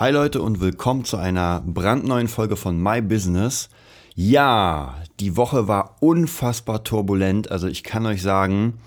Hi Leute und willkommen zu einer brandneuen Folge von My Business. Ja, die Woche war unfassbar turbulent. Also ich kann euch sagen,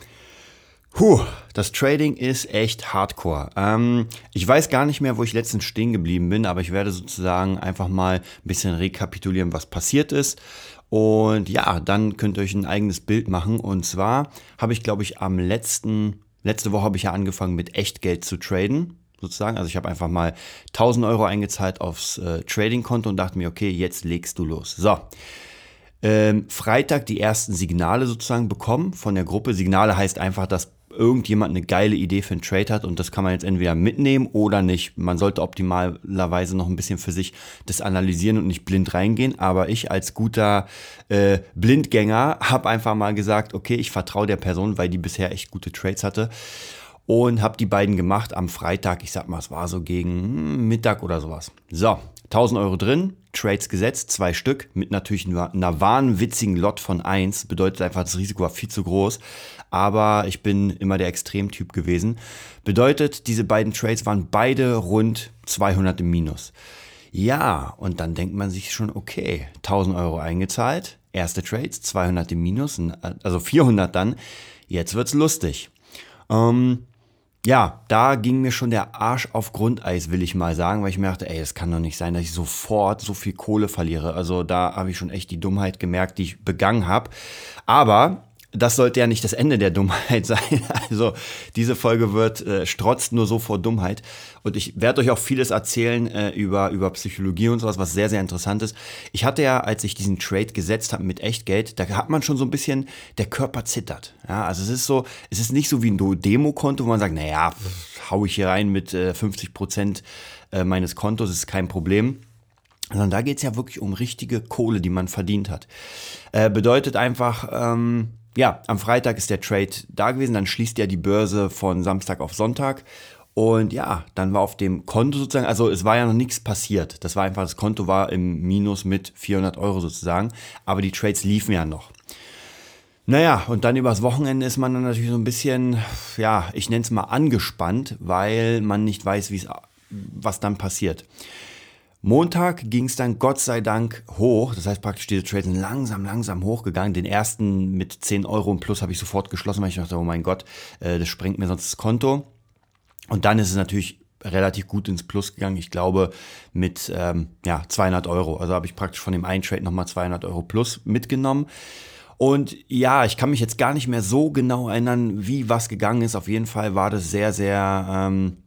Puh, das Trading ist echt hardcore. Ähm, ich weiß gar nicht mehr, wo ich letztens stehen geblieben bin, aber ich werde sozusagen einfach mal ein bisschen rekapitulieren, was passiert ist. Und ja, dann könnt ihr euch ein eigenes Bild machen. Und zwar habe ich, glaube ich, am letzten, letzte Woche habe ich ja angefangen mit Echtgeld zu traden sozusagen. Also ich habe einfach mal 1000 Euro eingezahlt aufs äh, Trading-Konto und dachte mir, okay, jetzt legst du los. So. Ähm, Freitag die ersten Signale sozusagen bekommen von der Gruppe. Signale heißt einfach, dass irgendjemand eine geile Idee für einen Trade hat und das kann man jetzt entweder mitnehmen oder nicht. Man sollte optimalerweise noch ein bisschen für sich das analysieren und nicht blind reingehen. Aber ich als guter äh, Blindgänger habe einfach mal gesagt, okay, ich vertraue der Person, weil die bisher echt gute Trades hatte und habe die beiden gemacht am Freitag. Ich sag mal, es war so gegen hm, Mittag oder sowas. So, 1000 Euro drin, Trades gesetzt, zwei Stück, mit natürlich einer, wahnwitzigen Lot von 1. Bedeutet einfach, das Risiko war viel zu groß. Aber ich bin immer der Extremtyp gewesen. Bedeutet, diese beiden Trades waren beide rund 200 im Minus. Ja, und dann denkt man sich schon, okay, 1000 Euro eingezahlt, erste Trades, 200 im Minus, also 400 dann. Jetzt wird's lustig. Ähm, ja, da ging mir schon der Arsch auf Grundeis, will ich mal sagen, weil ich mir dachte, ey, es kann doch nicht sein, dass ich sofort so viel Kohle verliere. Also da habe ich schon echt die Dummheit gemerkt, die ich begangen habe. Aber das sollte ja nicht das Ende der Dummheit sein. Also diese Folge wird äh, strotzt nur so vor Dummheit. Und ich werde euch auch vieles erzählen äh, über, über Psychologie und sowas, was sehr, sehr interessant ist. Ich hatte ja, als ich diesen Trade gesetzt habe mit Echtgeld, da hat man schon so ein bisschen, der Körper zittert. Ja, also es ist so, es ist nicht so wie ein Demo-Konto, wo man sagt, naja, hau ich hier rein mit äh, 50 Prozent äh, meines Kontos, ist kein Problem sondern da geht es ja wirklich um richtige Kohle, die man verdient hat. Äh, bedeutet einfach, ähm, ja, am Freitag ist der Trade da gewesen, dann schließt ja die Börse von Samstag auf Sonntag. Und ja, dann war auf dem Konto sozusagen, also es war ja noch nichts passiert. Das war einfach, das Konto war im Minus mit 400 Euro sozusagen. Aber die Trades liefen ja noch. Naja, und dann übers Wochenende ist man dann natürlich so ein bisschen, ja, ich nenne es mal angespannt, weil man nicht weiß, wie es, was dann passiert. Montag ging es dann Gott sei Dank hoch. Das heißt praktisch, diese Trades sind langsam, langsam hochgegangen. Den ersten mit 10 Euro und plus habe ich sofort geschlossen, weil ich dachte, oh mein Gott, äh, das sprengt mir sonst das Konto. Und dann ist es natürlich relativ gut ins Plus gegangen. Ich glaube mit ähm, ja, 200 Euro. Also habe ich praktisch von dem einen Trade nochmal 200 Euro plus mitgenommen. Und ja, ich kann mich jetzt gar nicht mehr so genau erinnern, wie was gegangen ist. Auf jeden Fall war das sehr, sehr... Ähm,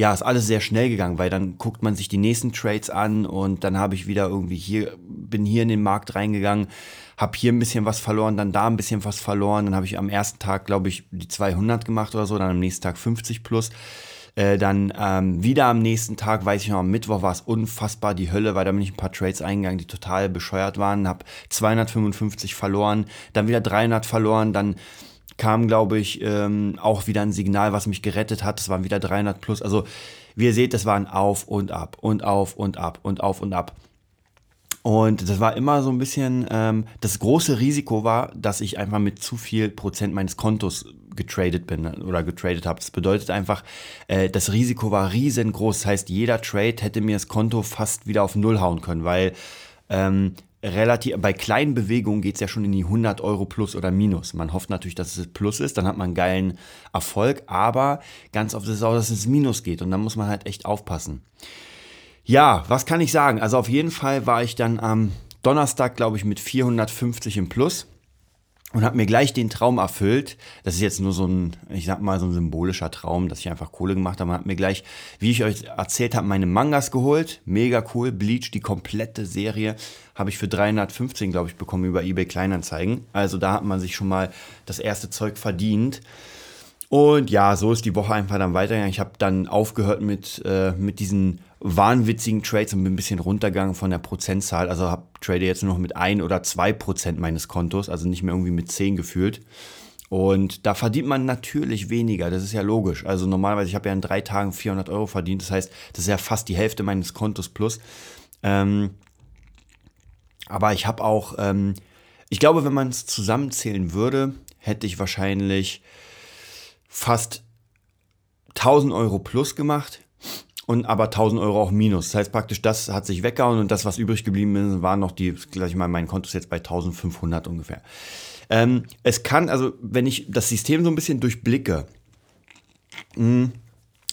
ja, ist alles sehr schnell gegangen, weil dann guckt man sich die nächsten Trades an und dann habe ich wieder irgendwie hier, bin hier in den Markt reingegangen, habe hier ein bisschen was verloren, dann da ein bisschen was verloren, dann habe ich am ersten Tag, glaube ich, die 200 gemacht oder so, dann am nächsten Tag 50 plus. Äh, dann ähm, wieder am nächsten Tag, weiß ich noch, am Mittwoch war es unfassbar die Hölle, weil da bin ich ein paar Trades eingegangen, die total bescheuert waren, habe 255 verloren, dann wieder 300 verloren, dann kam, glaube ich, ähm, auch wieder ein Signal, was mich gerettet hat. Es waren wieder 300 plus. Also, wie ihr seht, das waren auf und ab und auf und ab und auf und ab. Und das war immer so ein bisschen, ähm, das große Risiko war, dass ich einfach mit zu viel Prozent meines Kontos getradet bin oder getradet habe. Das bedeutet einfach, äh, das Risiko war riesengroß. Das heißt, jeder Trade hätte mir das Konto fast wieder auf Null hauen können, weil ähm, relativ, bei kleinen Bewegungen geht es ja schon in die 100 Euro plus oder minus. Man hofft natürlich, dass es plus ist, dann hat man einen geilen Erfolg, aber ganz oft ist es auch, dass es minus geht und dann muss man halt echt aufpassen. Ja, was kann ich sagen? Also auf jeden Fall war ich dann am Donnerstag, glaube ich, mit 450 im Plus und habe mir gleich den Traum erfüllt. Das ist jetzt nur so ein, ich sag mal, so ein symbolischer Traum, dass ich einfach Kohle gemacht habe. Man hat mir gleich, wie ich euch erzählt habe, meine Mangas geholt. Mega cool. Bleach, die komplette Serie, habe ich für 315, glaube ich, bekommen über eBay Kleinanzeigen. Also da hat man sich schon mal das erste Zeug verdient. Und ja, so ist die Woche einfach dann weitergegangen. Ich habe dann aufgehört mit, äh, mit diesen wahnwitzigen Trades und bin ein bisschen runtergegangen von der Prozentzahl. Also habe trade jetzt nur noch mit ein oder zwei Prozent meines Kontos, also nicht mehr irgendwie mit zehn gefühlt. Und da verdient man natürlich weniger, das ist ja logisch. Also normalerweise, ich habe ja in drei Tagen 400 Euro verdient, das heißt, das ist ja fast die Hälfte meines Kontos plus. Ähm, aber ich habe auch, ähm, ich glaube, wenn man es zusammenzählen würde, hätte ich wahrscheinlich fast 1000 Euro plus gemacht und aber 1000 Euro auch minus. Das heißt praktisch, das hat sich weggehauen und das, was übrig geblieben ist, waren noch die, gleich mal, mein Konto ist jetzt bei 1500 ungefähr. Ähm, es kann, also wenn ich das System so ein bisschen durchblicke, mh, hm,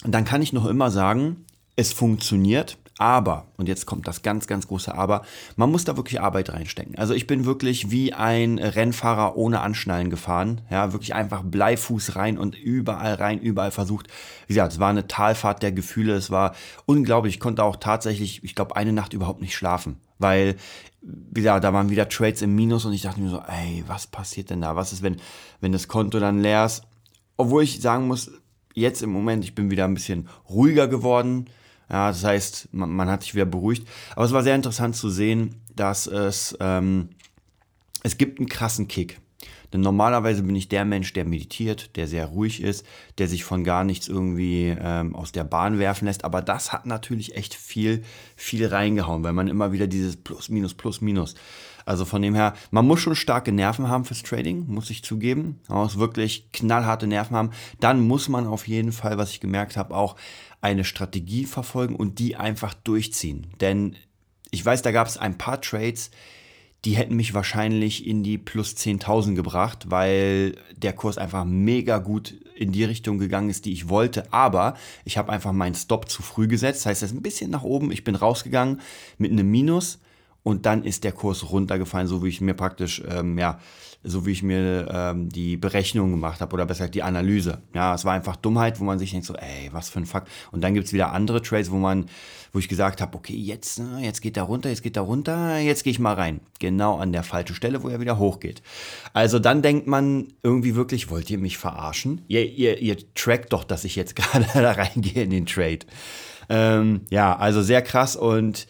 dann kann ich noch immer sagen, es funktioniert. Aber, und jetzt kommt das ganz, ganz große Aber, man muss da wirklich Arbeit reinstecken. Also ich bin wirklich wie ein Rennfahrer ohne Anschnallen gefahren. Ja, wirklich einfach Bleifuß rein und überall rein, überall versucht. Wie gesagt, es war eine Talfahrt der Gefühle. Es war unglaublich. Ich konnte auch tatsächlich, ich glaube, eine Nacht überhaupt nicht schlafen. Weil, wie gesagt, da waren wieder Trades im Minus und ich dachte mir so, ey, was passiert denn da? Was ist, wenn, wenn das Konto dann leer ist? Obwohl ich sagen muss, jetzt im Moment, ich bin wieder ein bisschen ruhiger geworden ja, das heißt, man, man, hat sich wieder beruhigt. Aber es war sehr interessant zu sehen, dass es, ähm, es gibt einen krassen Kick. Denn normalerweise bin ich der Mensch, der meditiert, der sehr ruhig ist, der sich von gar nichts irgendwie ähm, aus der Bahn werfen lässt. Aber das hat natürlich echt viel, viel reingehauen, weil man immer wieder dieses Plus, Minus, Plus, Minus. Also von dem her, man muss schon starke Nerven haben fürs Trading, muss ich zugeben. Man muss wirklich knallharte Nerven haben. Dann muss man auf jeden Fall, was ich gemerkt habe, auch eine Strategie verfolgen und die einfach durchziehen. Denn ich weiß, da gab es ein paar Trades, die hätten mich wahrscheinlich in die plus 10.000 gebracht, weil der Kurs einfach mega gut in die Richtung gegangen ist, die ich wollte. Aber ich habe einfach meinen Stop zu früh gesetzt. Das heißt, er ist ein bisschen nach oben. Ich bin rausgegangen mit einem Minus und dann ist der Kurs runtergefallen, so wie ich mir praktisch, ähm, ja, so wie ich mir ähm, die Berechnung gemacht habe oder besser gesagt die Analyse. Ja, es war einfach Dummheit, wo man sich denkt so, ey, was für ein Fuck. Und dann gibt es wieder andere Trades, wo man, wo ich gesagt habe, okay, jetzt, ne, jetzt geht er runter, jetzt geht er runter, jetzt gehe ich mal rein. Genau an der falschen Stelle, wo er wieder hochgeht. Also dann denkt man irgendwie wirklich, wollt ihr mich verarschen? Ihr, ihr, ihr trackt doch, dass ich jetzt gerade da reingehe in den Trade. Ähm, ja, also sehr krass und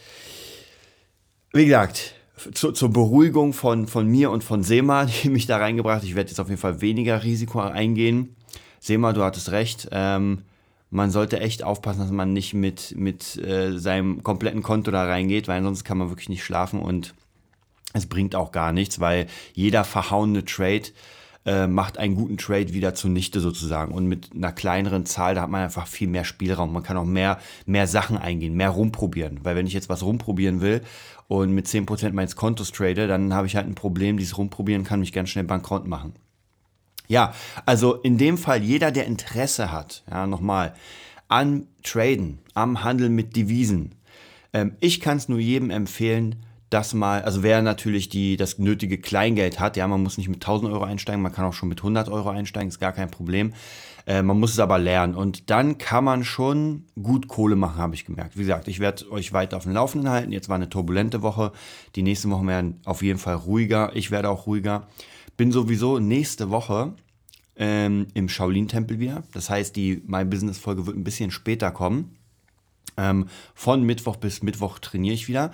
wie gesagt, zu, zur Beruhigung von, von mir und von Sema, die mich da reingebracht. Ich werde jetzt auf jeden Fall weniger Risiko eingehen. Sema, du hattest recht. Ähm, man sollte echt aufpassen, dass man nicht mit, mit äh, seinem kompletten Konto da reingeht, weil ansonsten kann man wirklich nicht schlafen und es bringt auch gar nichts, weil jeder verhauene Trade äh, macht einen guten Trade wieder zunichte sozusagen. Und mit einer kleineren Zahl, da hat man einfach viel mehr Spielraum. Man kann auch mehr, mehr Sachen eingehen, mehr rumprobieren. Weil wenn ich jetzt was rumprobieren will und mit 10% meines Kontos trade, dann habe ich halt ein Problem, dieses Rumprobieren kann mich ganz schnell bankrott machen. Ja, also in dem Fall jeder, der Interesse hat, ja, nochmal, an Traden, am Handel mit Devisen. Ähm, ich kann es nur jedem empfehlen, das mal, also wer natürlich die, das nötige Kleingeld hat, ja, man muss nicht mit 1000 Euro einsteigen, man kann auch schon mit 100 Euro einsteigen, ist gar kein Problem. Äh, man muss es aber lernen und dann kann man schon gut Kohle machen, habe ich gemerkt. Wie gesagt, ich werde euch weiter auf dem Laufenden halten. Jetzt war eine turbulente Woche. Die nächsten Wochen werden auf jeden Fall ruhiger. Ich werde auch ruhiger. Bin sowieso nächste Woche ähm, im Shaolin-Tempel wieder. Das heißt, die My Business-Folge wird ein bisschen später kommen. Ähm, von Mittwoch bis Mittwoch trainiere ich wieder.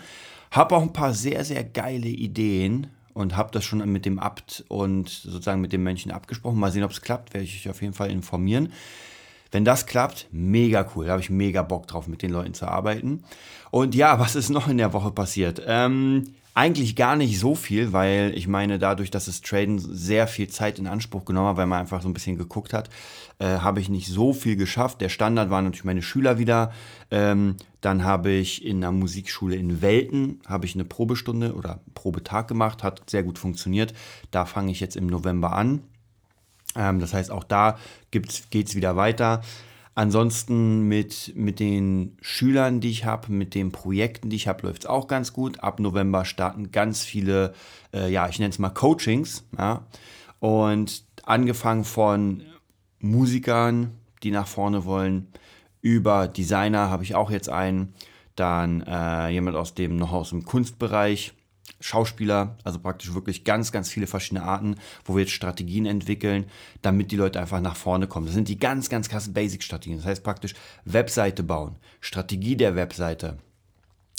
Habe auch ein paar sehr, sehr geile Ideen und habe das schon mit dem Abt und sozusagen mit dem Mönchen abgesprochen. Mal sehen, ob es klappt, werde ich euch auf jeden Fall informieren. Wenn das klappt, mega cool. Da habe ich mega Bock drauf, mit den Leuten zu arbeiten. Und ja, was ist noch in der Woche passiert? Ähm, eigentlich gar nicht so viel, weil ich meine, dadurch, dass das Traden sehr viel Zeit in Anspruch genommen hat, weil man einfach so ein bisschen geguckt hat, äh, habe ich nicht so viel geschafft. Der Standard waren natürlich meine Schüler wieder. Ähm, dann habe ich in der Musikschule in Welten habe ich eine Probestunde oder Probetag gemacht, hat sehr gut funktioniert. Da fange ich jetzt im November an. Ähm, das heißt, auch da geht es wieder weiter. Ansonsten mit, mit den Schülern, die ich habe, mit den Projekten, die ich habe, läuft es auch ganz gut. Ab November starten ganz viele, äh, ja, ich nenne es mal Coachings. Ja? Und angefangen von Musikern, die nach vorne wollen, über Designer habe ich auch jetzt einen. Dann äh, jemand aus dem noch aus dem Kunstbereich Schauspieler, also praktisch wirklich ganz, ganz viele verschiedene Arten, wo wir jetzt Strategien entwickeln, damit die Leute einfach nach vorne kommen. Das sind die ganz, ganz krassen Basic-Strategien. Das heißt praktisch Webseite bauen, Strategie der Webseite,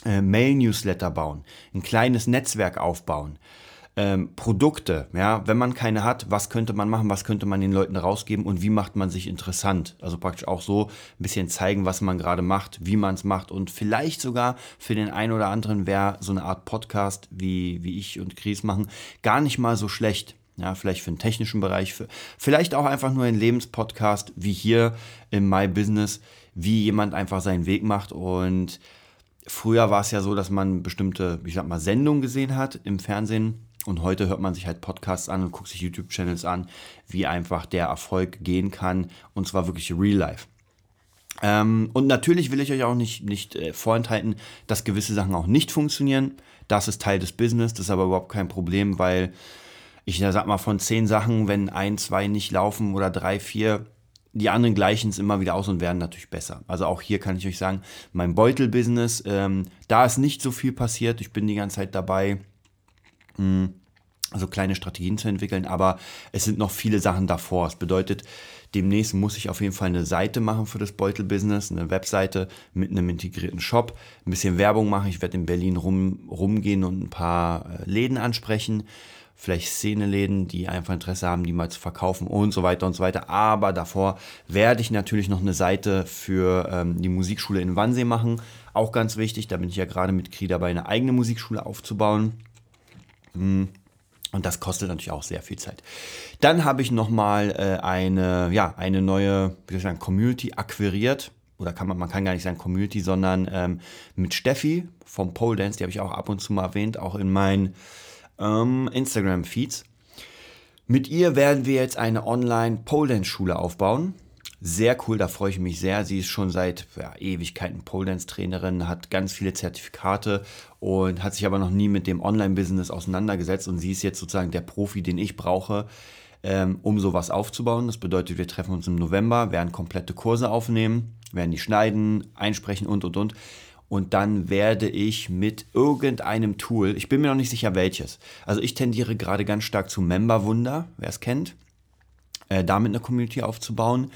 äh, Mail-Newsletter bauen, ein kleines Netzwerk aufbauen, ähm, Produkte, ja, wenn man keine hat, was könnte man machen, was könnte man den Leuten rausgeben und wie macht man sich interessant? Also praktisch auch so ein bisschen zeigen, was man gerade macht, wie man es macht und vielleicht sogar für den einen oder anderen wäre so eine Art Podcast, wie, wie ich und Chris machen, gar nicht mal so schlecht. Ja, vielleicht für den technischen Bereich, für, vielleicht auch einfach nur ein Lebenspodcast wie hier im My Business wie jemand einfach seinen Weg macht. Und früher war es ja so, dass man bestimmte, ich sag mal, Sendungen gesehen hat im Fernsehen. Und heute hört man sich halt Podcasts an und guckt sich YouTube-Channels an, wie einfach der Erfolg gehen kann. Und zwar wirklich real life. Ähm, und natürlich will ich euch auch nicht, nicht äh, vorenthalten, dass gewisse Sachen auch nicht funktionieren. Das ist Teil des Business, das ist aber überhaupt kein Problem, weil ich sag mal, von zehn Sachen, wenn ein, zwei nicht laufen oder drei, vier, die anderen gleichen es immer wieder aus und werden natürlich besser. Also auch hier kann ich euch sagen, mein Beutel-Business, ähm, da ist nicht so viel passiert. Ich bin die ganze Zeit dabei. Mh, also kleine Strategien zu entwickeln, aber es sind noch viele Sachen davor. Es bedeutet, demnächst muss ich auf jeden Fall eine Seite machen für das Beutel-Business, eine Webseite mit einem integrierten Shop, ein bisschen Werbung machen. Ich werde in Berlin rum, rumgehen und ein paar äh, Läden ansprechen vielleicht Szeneläden, die einfach Interesse haben, die mal zu verkaufen und so weiter und so weiter. Aber davor werde ich natürlich noch eine Seite für ähm, die Musikschule in Wannsee machen. Auch ganz wichtig, da bin ich ja gerade mit Kri dabei, eine eigene Musikschule aufzubauen. Hm. Und das kostet natürlich auch sehr viel Zeit. Dann habe ich nochmal äh, eine, ja, eine neue wie soll ich sagen, Community akquiriert. Oder kann man, man kann gar nicht sagen Community, sondern ähm, mit Steffi vom Pole Dance, die habe ich auch ab und zu mal erwähnt, auch in meinen ähm, Instagram-Feeds. Mit ihr werden wir jetzt eine Online-Pole-Dance-Schule aufbauen. Sehr cool, da freue ich mich sehr. Sie ist schon seit ja, Ewigkeiten Pole Trainerin, hat ganz viele Zertifikate und hat sich aber noch nie mit dem Online-Business auseinandergesetzt. Und sie ist jetzt sozusagen der Profi, den ich brauche, ähm, um sowas aufzubauen. Das bedeutet, wir treffen uns im November, werden komplette Kurse aufnehmen, werden die schneiden, einsprechen und und und und dann werde ich mit irgendeinem Tool, ich bin mir noch nicht sicher welches, also ich tendiere gerade ganz stark zu Memberwunder, wer es kennt, äh, damit eine Community aufzubauen.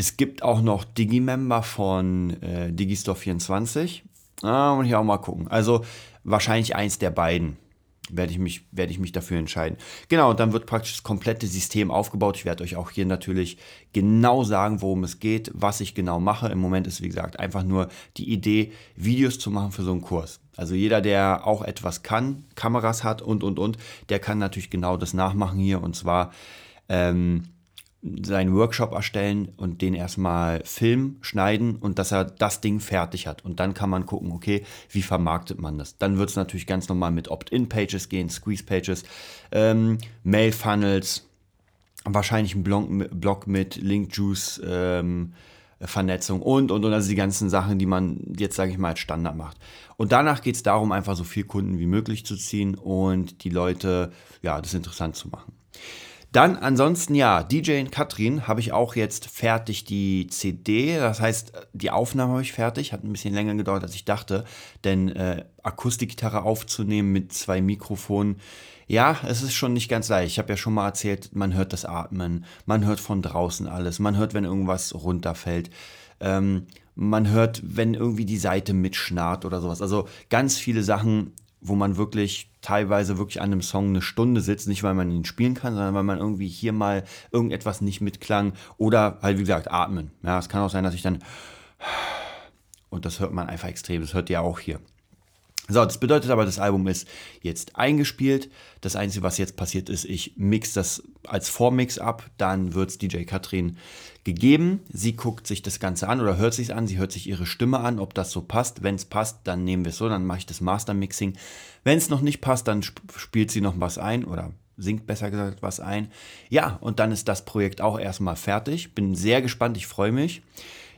Es gibt auch noch Digimember von äh, Digistore24. Ah, muss ich auch mal gucken. Also wahrscheinlich eins der beiden werde ich, mich, ich mich dafür entscheiden. Genau, und dann wird praktisch das komplette System aufgebaut. Ich werde euch auch hier natürlich genau sagen, worum es geht, was ich genau mache. Im Moment ist, wie gesagt, einfach nur die Idee, Videos zu machen für so einen Kurs. Also jeder, der auch etwas kann, Kameras hat und, und, und, der kann natürlich genau das nachmachen hier. Und zwar... Ähm, seinen Workshop erstellen und den erstmal filmen, schneiden und dass er das Ding fertig hat. Und dann kann man gucken, okay, wie vermarktet man das? Dann wird es natürlich ganz normal mit Opt-in-Pages gehen, Squeeze-Pages, ähm, Mail-Funnels, wahrscheinlich ein Blog, Blog mit Link-Juice, ähm, Vernetzung und, und, und, also die ganzen Sachen, die man jetzt, sage ich mal, als Standard macht. Und danach geht es darum, einfach so viel Kunden wie möglich zu ziehen und die Leute, ja, das interessant zu machen. Dann ansonsten ja, DJ und Katrin habe ich auch jetzt fertig die CD. Das heißt, die Aufnahme habe ich fertig. Hat ein bisschen länger gedauert, als ich dachte. Denn äh, Akustikgitarre aufzunehmen mit zwei Mikrofonen, ja, es ist schon nicht ganz leicht. Ich habe ja schon mal erzählt, man hört das Atmen, man hört von draußen alles, man hört, wenn irgendwas runterfällt. Ähm, man hört, wenn irgendwie die Seite mitschnarrt oder sowas. Also ganz viele Sachen, wo man wirklich teilweise wirklich an einem Song eine Stunde sitzt, nicht weil man ihn spielen kann, sondern weil man irgendwie hier mal irgendetwas nicht mitklang oder halt wie gesagt atmen. Ja, es kann auch sein, dass ich dann und das hört man einfach extrem. Das hört ihr auch hier. So, das bedeutet aber, das Album ist jetzt eingespielt. Das Einzige, was jetzt passiert ist, ich mix das als Vormix ab, dann wird es DJ Katrin gegeben. Sie guckt sich das Ganze an oder hört sich an, sie hört sich ihre Stimme an, ob das so passt. Wenn es passt, dann nehmen wir es so, dann mache ich das Master-Mixing. Wenn es noch nicht passt, dann sp spielt sie noch was ein oder singt besser gesagt was ein. Ja, und dann ist das Projekt auch erstmal fertig. Bin sehr gespannt, ich freue mich.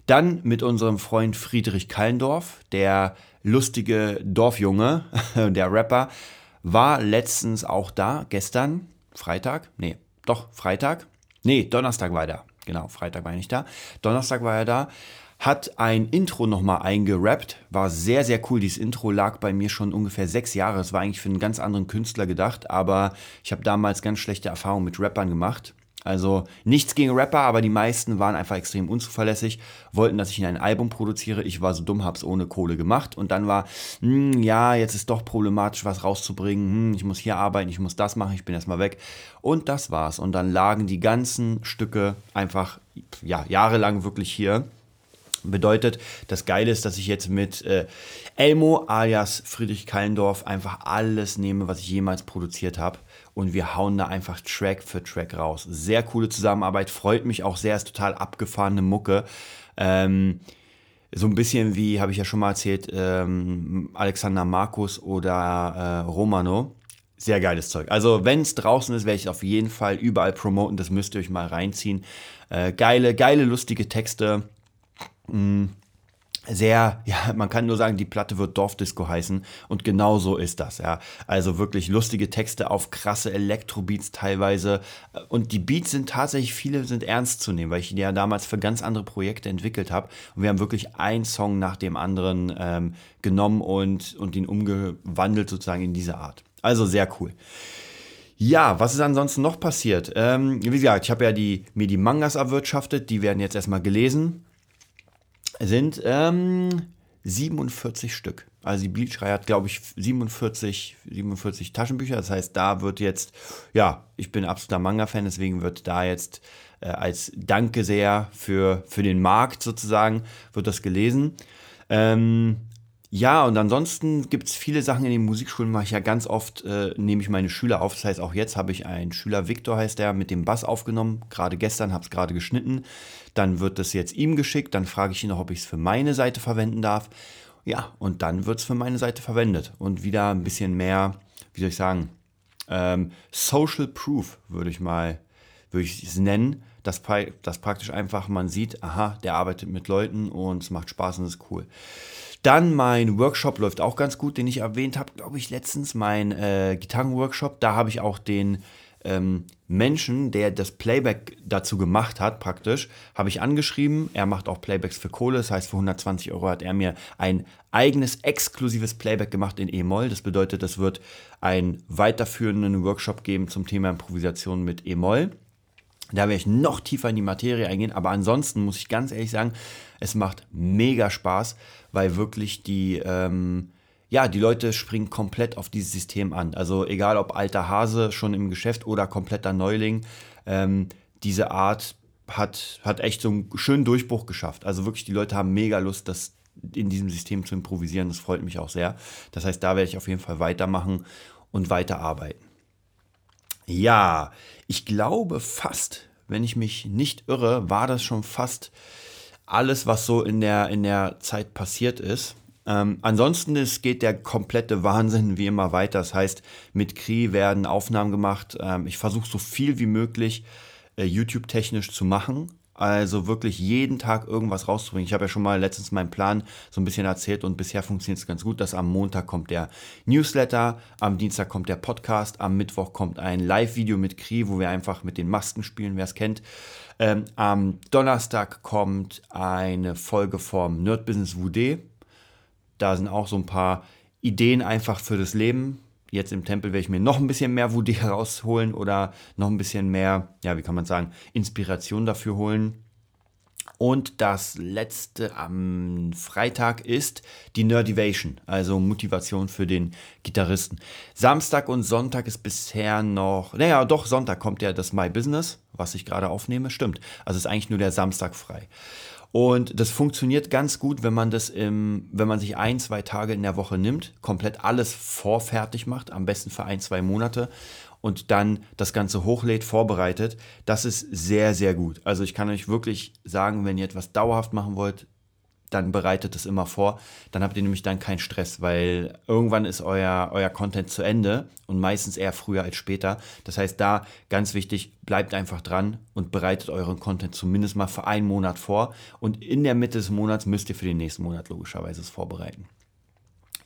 Dann mit unserem Freund Friedrich Kallendorf, der lustige Dorfjunge, der Rapper, war letztens auch da, gestern, Freitag, nee, doch, Freitag, nee, Donnerstag war er da, genau, Freitag war er nicht da, Donnerstag war er da, hat ein Intro nochmal eingerappt, war sehr, sehr cool. Dieses Intro lag bei mir schon ungefähr sechs Jahre. Es war eigentlich für einen ganz anderen Künstler gedacht, aber ich habe damals ganz schlechte Erfahrungen mit Rappern gemacht. Also nichts gegen Rapper, aber die meisten waren einfach extrem unzuverlässig, wollten, dass ich ein Album produziere. Ich war so dumm, hab's ohne Kohle gemacht. Und dann war, hm, ja, jetzt ist doch problematisch, was rauszubringen. Hm, ich muss hier arbeiten, ich muss das machen, ich bin erstmal weg. Und das war's. Und dann lagen die ganzen Stücke einfach, ja, jahrelang wirklich hier. Bedeutet, das Geile ist, dass ich jetzt mit äh, Elmo alias Friedrich Kallendorf einfach alles nehme, was ich jemals produziert habe und wir hauen da einfach Track für Track raus. Sehr coole Zusammenarbeit, freut mich auch sehr, ist total abgefahrene Mucke. Ähm, so ein bisschen wie, habe ich ja schon mal erzählt, ähm, Alexander Markus oder äh, Romano. Sehr geiles Zeug. Also, wenn es draußen ist, werde ich auf jeden Fall überall promoten. Das müsst ihr euch mal reinziehen. Äh, geile, geile, lustige Texte. Mm sehr, ja, man kann nur sagen, die Platte wird Dorfdisco heißen und genau so ist das, ja. Also wirklich lustige Texte auf krasse Elektrobeats teilweise und die Beats sind tatsächlich, viele sind ernst zu nehmen, weil ich die ja damals für ganz andere Projekte entwickelt habe und wir haben wirklich einen Song nach dem anderen ähm, genommen und, und ihn umgewandelt sozusagen in diese Art. Also sehr cool. Ja, was ist ansonsten noch passiert? Ähm, wie gesagt, ich habe ja die, mir die Mangas erwirtschaftet, die werden jetzt erstmal gelesen sind ähm, 47 Stück. Also die Bildschrei hat, glaube ich, 47, 47 Taschenbücher. Das heißt, da wird jetzt, ja, ich bin absoluter Manga-Fan, deswegen wird da jetzt äh, als Danke sehr für, für den Markt sozusagen, wird das gelesen. Ähm, ja, und ansonsten gibt es viele Sachen in den Musikschulen, mache ich ja ganz oft, äh, nehme ich meine Schüler auf. Das heißt, auch jetzt habe ich einen Schüler, Victor heißt der, mit dem Bass aufgenommen. Gerade gestern, habe es gerade geschnitten. Dann wird das jetzt ihm geschickt. Dann frage ich ihn noch, ob ich es für meine Seite verwenden darf. Ja, und dann wird es für meine Seite verwendet. Und wieder ein bisschen mehr, wie soll ich sagen, ähm, Social Proof würde ich mal, würde ich es nennen. Dass, dass praktisch einfach man sieht, aha, der arbeitet mit Leuten und es macht Spaß und ist cool. Dann mein Workshop läuft auch ganz gut, den ich erwähnt habe, glaube ich, letztens, mein äh, Gitarrenworkshop. Da habe ich auch den ähm, Menschen, der das Playback dazu gemacht hat, praktisch, habe ich angeschrieben. Er macht auch Playbacks für Kohle. Das heißt, für 120 Euro hat er mir ein eigenes exklusives Playback gemacht in E-Moll. Das bedeutet, es wird einen weiterführenden Workshop geben zum Thema Improvisation mit E-Moll. Da werde ich noch tiefer in die Materie eingehen. Aber ansonsten muss ich ganz ehrlich sagen, es macht mega Spaß, weil wirklich die, ähm, ja, die Leute springen komplett auf dieses System an. Also egal ob alter Hase schon im Geschäft oder kompletter Neuling, ähm, diese Art hat, hat echt so einen schönen Durchbruch geschafft. Also wirklich, die Leute haben mega Lust, das in diesem System zu improvisieren. Das freut mich auch sehr. Das heißt, da werde ich auf jeden Fall weitermachen und weiterarbeiten. Ja, ich glaube fast, wenn ich mich nicht irre, war das schon fast alles, was so in der, in der Zeit passiert ist. Ähm, ansonsten ist, geht der komplette Wahnsinn wie immer weiter. Das heißt, mit Kri werden Aufnahmen gemacht. Ähm, ich versuche so viel wie möglich äh, YouTube-technisch zu machen. Also wirklich jeden Tag irgendwas rauszubringen. Ich habe ja schon mal letztens meinen Plan so ein bisschen erzählt und bisher funktioniert es ganz gut, dass am Montag kommt der Newsletter, am Dienstag kommt der Podcast, am Mittwoch kommt ein Live-Video mit Kri, wo wir einfach mit den Masken spielen, wer es kennt. Ähm, am Donnerstag kommt eine Folge vom Nerd Business Wudé. Da sind auch so ein paar Ideen einfach für das Leben. Jetzt im Tempel werde ich mir noch ein bisschen mehr Wudé herausholen oder noch ein bisschen mehr, ja, wie kann man sagen, Inspiration dafür holen. Und das letzte am Freitag ist die Nerdivation, also Motivation für den Gitarristen. Samstag und Sonntag ist bisher noch, naja, doch, Sonntag kommt ja das My Business, was ich gerade aufnehme. Stimmt. Also ist eigentlich nur der Samstag frei. Und das funktioniert ganz gut, wenn man das im, wenn man sich ein, zwei Tage in der Woche nimmt, komplett alles vorfertig macht, am besten für ein, zwei Monate und dann das Ganze hochlädt, vorbereitet. Das ist sehr, sehr gut. Also ich kann euch wirklich sagen, wenn ihr etwas dauerhaft machen wollt, dann bereitet es immer vor. Dann habt ihr nämlich dann keinen Stress, weil irgendwann ist euer, euer Content zu Ende und meistens eher früher als später. Das heißt, da ganz wichtig, bleibt einfach dran und bereitet euren Content zumindest mal für einen Monat vor. Und in der Mitte des Monats müsst ihr für den nächsten Monat logischerweise es vorbereiten.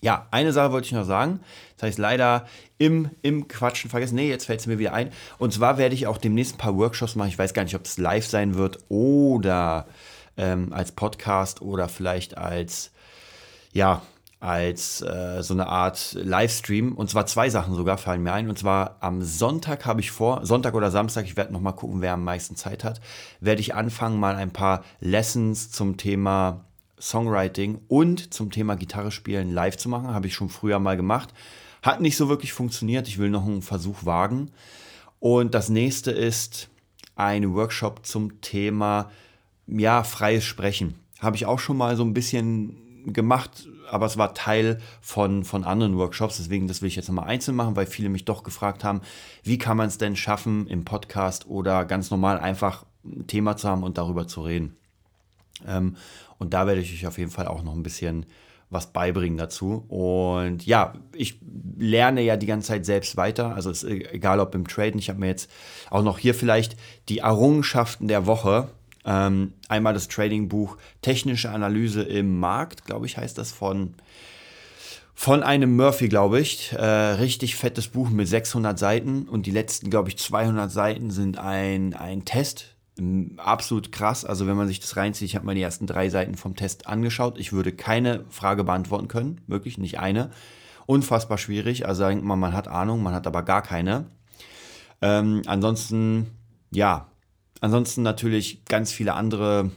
Ja, eine Sache wollte ich noch sagen. Das heißt leider im, im Quatschen vergessen. Nee, jetzt fällt es mir wieder ein. Und zwar werde ich auch demnächst ein paar Workshops machen. Ich weiß gar nicht, ob das live sein wird oder ähm, als Podcast oder vielleicht als, ja, als äh, so eine Art Livestream. Und zwar zwei Sachen sogar fallen mir ein. Und zwar am Sonntag habe ich vor, Sonntag oder Samstag, ich werde nochmal gucken, wer am meisten Zeit hat, werde ich anfangen, mal ein paar Lessons zum Thema Songwriting und zum Thema Gitarre spielen live zu machen. Habe ich schon früher mal gemacht. Hat nicht so wirklich funktioniert. Ich will noch einen Versuch wagen. Und das nächste ist ein Workshop zum Thema ja, freies Sprechen. Habe ich auch schon mal so ein bisschen gemacht, aber es war Teil von, von anderen Workshops. Deswegen, das will ich jetzt nochmal einzeln machen, weil viele mich doch gefragt haben, wie kann man es denn schaffen, im Podcast oder ganz normal einfach ein Thema zu haben und darüber zu reden. Ähm, und da werde ich euch auf jeden Fall auch noch ein bisschen was beibringen dazu. Und ja, ich lerne ja die ganze Zeit selbst weiter. Also ist egal ob im Traden. Ich habe mir jetzt auch noch hier vielleicht die Errungenschaften der Woche. Ähm, einmal das Trading-Buch Technische Analyse im Markt, glaube ich, heißt das von von einem Murphy, glaube ich. Äh, richtig fettes Buch mit 600 Seiten und die letzten, glaube ich, 200 Seiten sind ein, ein Test absolut krass. Also wenn man sich das reinzieht, ich habe mir die ersten drei Seiten vom Test angeschaut. Ich würde keine Frage beantworten können, wirklich nicht eine. Unfassbar schwierig. Also denkt man, man hat Ahnung, man hat aber gar keine. Ähm, ansonsten, ja, ansonsten natürlich ganz viele andere,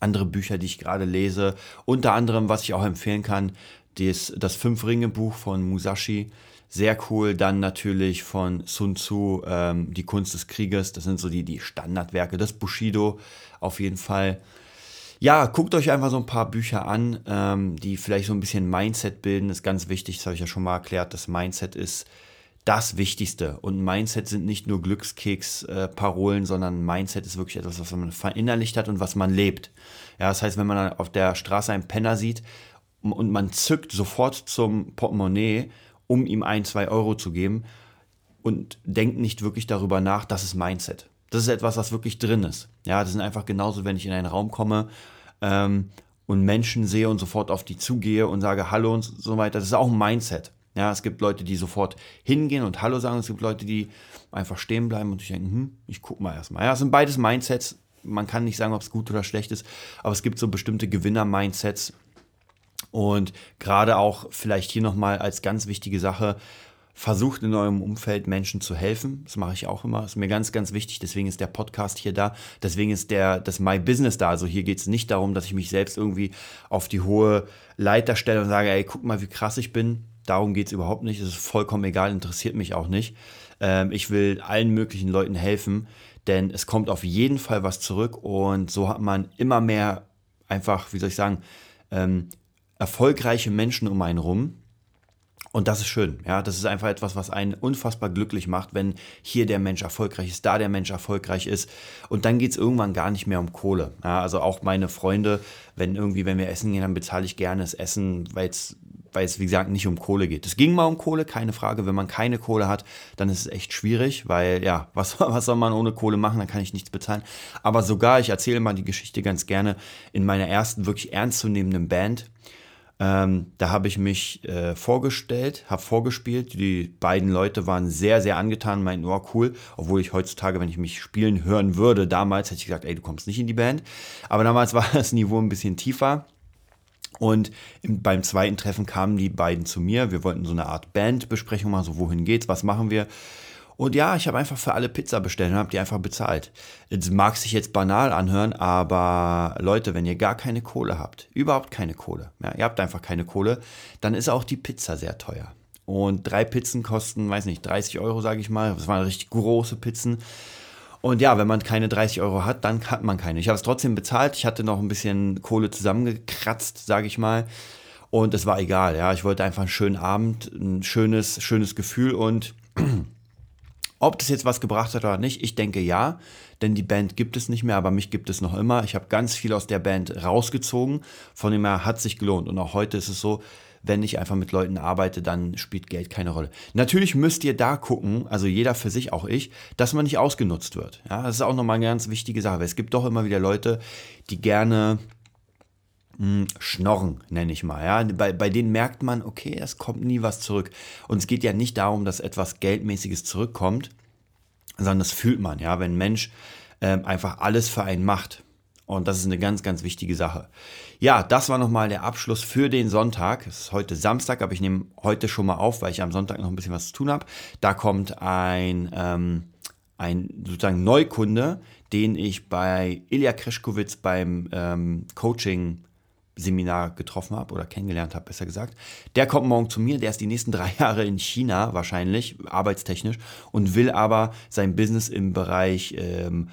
andere Bücher, die ich gerade lese. Unter anderem, was ich auch empfehlen kann, das, das Fünf-Ringe-Buch von Musashi sehr cool. Dann natürlich von Sun Tzu, ähm, Die Kunst des Krieges. Das sind so die, die Standardwerke. Das Bushido auf jeden Fall. Ja, guckt euch einfach so ein paar Bücher an, ähm, die vielleicht so ein bisschen Mindset bilden. Das ist ganz wichtig, das habe ich ja schon mal erklärt. Das Mindset ist das Wichtigste. Und Mindset sind nicht nur Glückskeks-Parolen, sondern Mindset ist wirklich etwas, was man verinnerlicht hat und was man lebt. Ja, das heißt, wenn man auf der Straße einen Penner sieht und man zückt sofort zum Portemonnaie um ihm ein, zwei Euro zu geben und denkt nicht wirklich darüber nach, das ist Mindset. Das ist etwas, was wirklich drin ist. Ja, das sind einfach genauso, wenn ich in einen Raum komme ähm, und Menschen sehe und sofort auf die zugehe und sage Hallo und so weiter. Das ist auch ein Mindset. Ja, es gibt Leute, die sofort hingehen und Hallo sagen. Es gibt Leute, die einfach stehen bleiben und ich denke, hm, ich guck mal erstmal. Ja, es sind beides Mindsets. Man kann nicht sagen, ob es gut oder schlecht ist, aber es gibt so bestimmte Gewinner-Mindsets, und gerade auch vielleicht hier nochmal als ganz wichtige Sache, versucht in eurem Umfeld Menschen zu helfen. Das mache ich auch immer. Das ist mir ganz, ganz wichtig. Deswegen ist der Podcast hier da. Deswegen ist der, das My Business da. Also hier geht es nicht darum, dass ich mich selbst irgendwie auf die hohe Leiter stelle und sage, ey, guck mal, wie krass ich bin. Darum geht es überhaupt nicht. Es ist vollkommen egal, interessiert mich auch nicht. Ähm, ich will allen möglichen Leuten helfen, denn es kommt auf jeden Fall was zurück und so hat man immer mehr einfach, wie soll ich sagen, ähm, erfolgreiche Menschen um einen rum. Und das ist schön. Ja, das ist einfach etwas, was einen unfassbar glücklich macht, wenn hier der Mensch erfolgreich ist, da der Mensch erfolgreich ist. Und dann geht es irgendwann gar nicht mehr um Kohle. Ja, also auch meine Freunde, wenn irgendwie, wenn wir essen gehen, dann bezahle ich gerne das Essen, weil es weil es, wie gesagt, nicht um Kohle geht. Es ging mal um Kohle, keine Frage. Wenn man keine Kohle hat, dann ist es echt schwierig, weil, ja, was, was soll man ohne Kohle machen? Dann kann ich nichts bezahlen. Aber sogar, ich erzähle mal die Geschichte ganz gerne, in meiner ersten wirklich ernstzunehmenden Band, ähm, da habe ich mich äh, vorgestellt, habe vorgespielt. Die beiden Leute waren sehr, sehr angetan, meinten, oh cool. Obwohl ich heutzutage, wenn ich mich spielen hören würde, damals hätte ich gesagt, ey, du kommst nicht in die Band. Aber damals war das Niveau ein bisschen tiefer. Und im, beim zweiten Treffen kamen die beiden zu mir. Wir wollten so eine Art Bandbesprechung machen, so wohin geht's, was machen wir. Und ja, ich habe einfach für alle Pizza bestellt und habe die einfach bezahlt. Es mag sich jetzt banal anhören, aber Leute, wenn ihr gar keine Kohle habt, überhaupt keine Kohle, ja, ihr habt einfach keine Kohle, dann ist auch die Pizza sehr teuer. Und drei Pizzen kosten, weiß nicht, 30 Euro, sage ich mal. Das waren richtig große Pizzen. Und ja, wenn man keine 30 Euro hat, dann hat man keine. Ich habe es trotzdem bezahlt. Ich hatte noch ein bisschen Kohle zusammengekratzt, sage ich mal. Und es war egal. Ja, ich wollte einfach einen schönen Abend, ein schönes, schönes Gefühl und ob das jetzt was gebracht hat oder nicht, ich denke ja, denn die Band gibt es nicht mehr, aber mich gibt es noch immer. Ich habe ganz viel aus der Band rausgezogen, von dem her hat sich gelohnt. Und auch heute ist es so, wenn ich einfach mit Leuten arbeite, dann spielt Geld keine Rolle. Natürlich müsst ihr da gucken, also jeder für sich, auch ich, dass man nicht ausgenutzt wird. Ja, das ist auch nochmal eine ganz wichtige Sache, weil es gibt doch immer wieder Leute, die gerne hm, Schnorren, nenne ich mal. Ja? Bei, bei denen merkt man, okay, es kommt nie was zurück. Und es geht ja nicht darum, dass etwas Geldmäßiges zurückkommt, sondern das fühlt man, ja, wenn ein Mensch ähm, einfach alles für einen macht. Und das ist eine ganz, ganz wichtige Sache. Ja, das war nochmal der Abschluss für den Sonntag. Es ist heute Samstag, aber ich nehme heute schon mal auf, weil ich am Sonntag noch ein bisschen was zu tun habe. Da kommt ein, ähm, ein sozusagen Neukunde, den ich bei Ilya Kreschkowitz beim ähm, Coaching Seminar getroffen habe oder kennengelernt habe, besser gesagt. Der kommt morgen zu mir, der ist die nächsten drei Jahre in China wahrscheinlich, arbeitstechnisch, und will aber sein Business im Bereich ähm,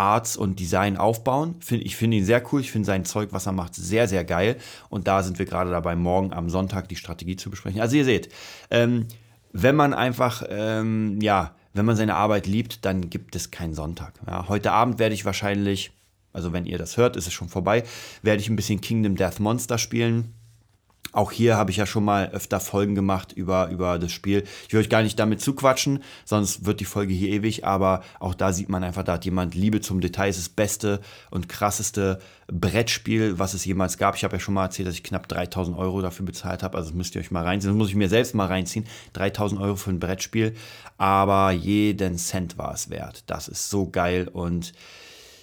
Arts und Design aufbauen. Ich finde ihn sehr cool, ich finde sein Zeug, was er macht, sehr, sehr geil. Und da sind wir gerade dabei, morgen am Sonntag die Strategie zu besprechen. Also ihr seht, ähm, wenn man einfach, ähm, ja, wenn man seine Arbeit liebt, dann gibt es keinen Sonntag. Ja, heute Abend werde ich wahrscheinlich also wenn ihr das hört, ist es schon vorbei, werde ich ein bisschen Kingdom Death Monster spielen. Auch hier habe ich ja schon mal öfter Folgen gemacht über, über das Spiel. Ich will euch gar nicht damit zuquatschen, sonst wird die Folge hier ewig, aber auch da sieht man einfach, da hat jemand Liebe zum Detail. Ist das beste und krasseste Brettspiel, was es jemals gab. Ich habe ja schon mal erzählt, dass ich knapp 3000 Euro dafür bezahlt habe. Also das müsst ihr euch mal reinziehen. Das muss ich mir selbst mal reinziehen. 3000 Euro für ein Brettspiel. Aber jeden Cent war es wert. Das ist so geil. Und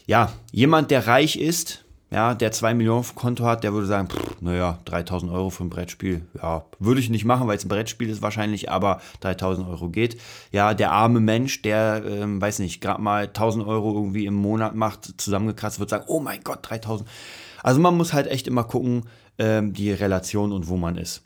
ja, jemand, der reich ist, ja, der 2 Millionen auf Konto hat, der würde sagen, pff, naja, 3000 Euro für ein Brettspiel, ja, würde ich nicht machen, weil es ein Brettspiel ist wahrscheinlich, aber 3000 Euro geht. Ja, der arme Mensch, der, ähm, weiß nicht, gerade mal 1000 Euro irgendwie im Monat macht, zusammengekratzt, wird sagen, oh mein Gott, 3000. Also man muss halt echt immer gucken, ähm, die Relation und wo man ist.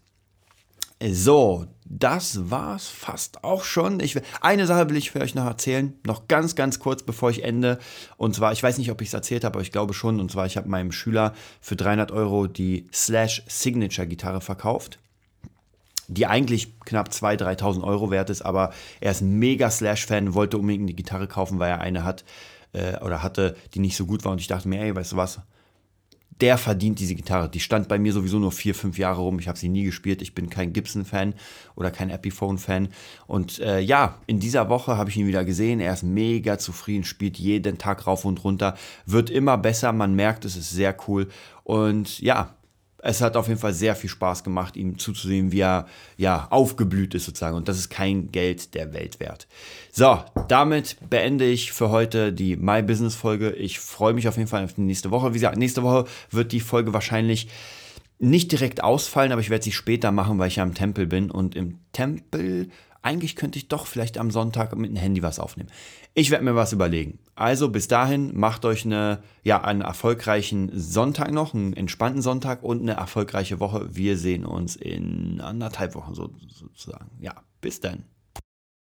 So, das war's fast auch schon. Ich, eine Sache will ich für euch noch erzählen, noch ganz, ganz kurz, bevor ich ende. Und zwar, ich weiß nicht, ob ich es erzählt habe, aber ich glaube schon. Und zwar, ich habe meinem Schüler für 300 Euro die Slash Signature Gitarre verkauft, die eigentlich knapp 2.000, 3.000 Euro wert ist, aber er ist ein mega Slash-Fan, wollte unbedingt die Gitarre kaufen, weil er eine hat äh, oder hatte, die nicht so gut war. Und ich dachte mir, ey, weißt du was, der verdient diese Gitarre. Die stand bei mir sowieso nur vier, fünf Jahre rum. Ich habe sie nie gespielt. Ich bin kein Gibson-Fan oder kein Epiphone-Fan. Und äh, ja, in dieser Woche habe ich ihn wieder gesehen. Er ist mega zufrieden, spielt jeden Tag rauf und runter, wird immer besser. Man merkt, es ist sehr cool. Und ja, es hat auf jeden Fall sehr viel Spaß gemacht, ihm zuzusehen, wie er ja aufgeblüht ist sozusagen. Und das ist kein Geld der Welt wert. So, damit beende ich für heute die My Business Folge. Ich freue mich auf jeden Fall auf die nächste Woche. Wie gesagt, nächste Woche wird die Folge wahrscheinlich nicht direkt ausfallen, aber ich werde sie später machen, weil ich ja im Tempel bin. Und im Tempel eigentlich könnte ich doch vielleicht am Sonntag mit dem Handy was aufnehmen. Ich werde mir was überlegen. Also bis dahin, macht euch eine, ja, einen erfolgreichen Sonntag noch, einen entspannten Sonntag und eine erfolgreiche Woche. Wir sehen uns in anderthalb Wochen so, sozusagen. Ja, bis dann.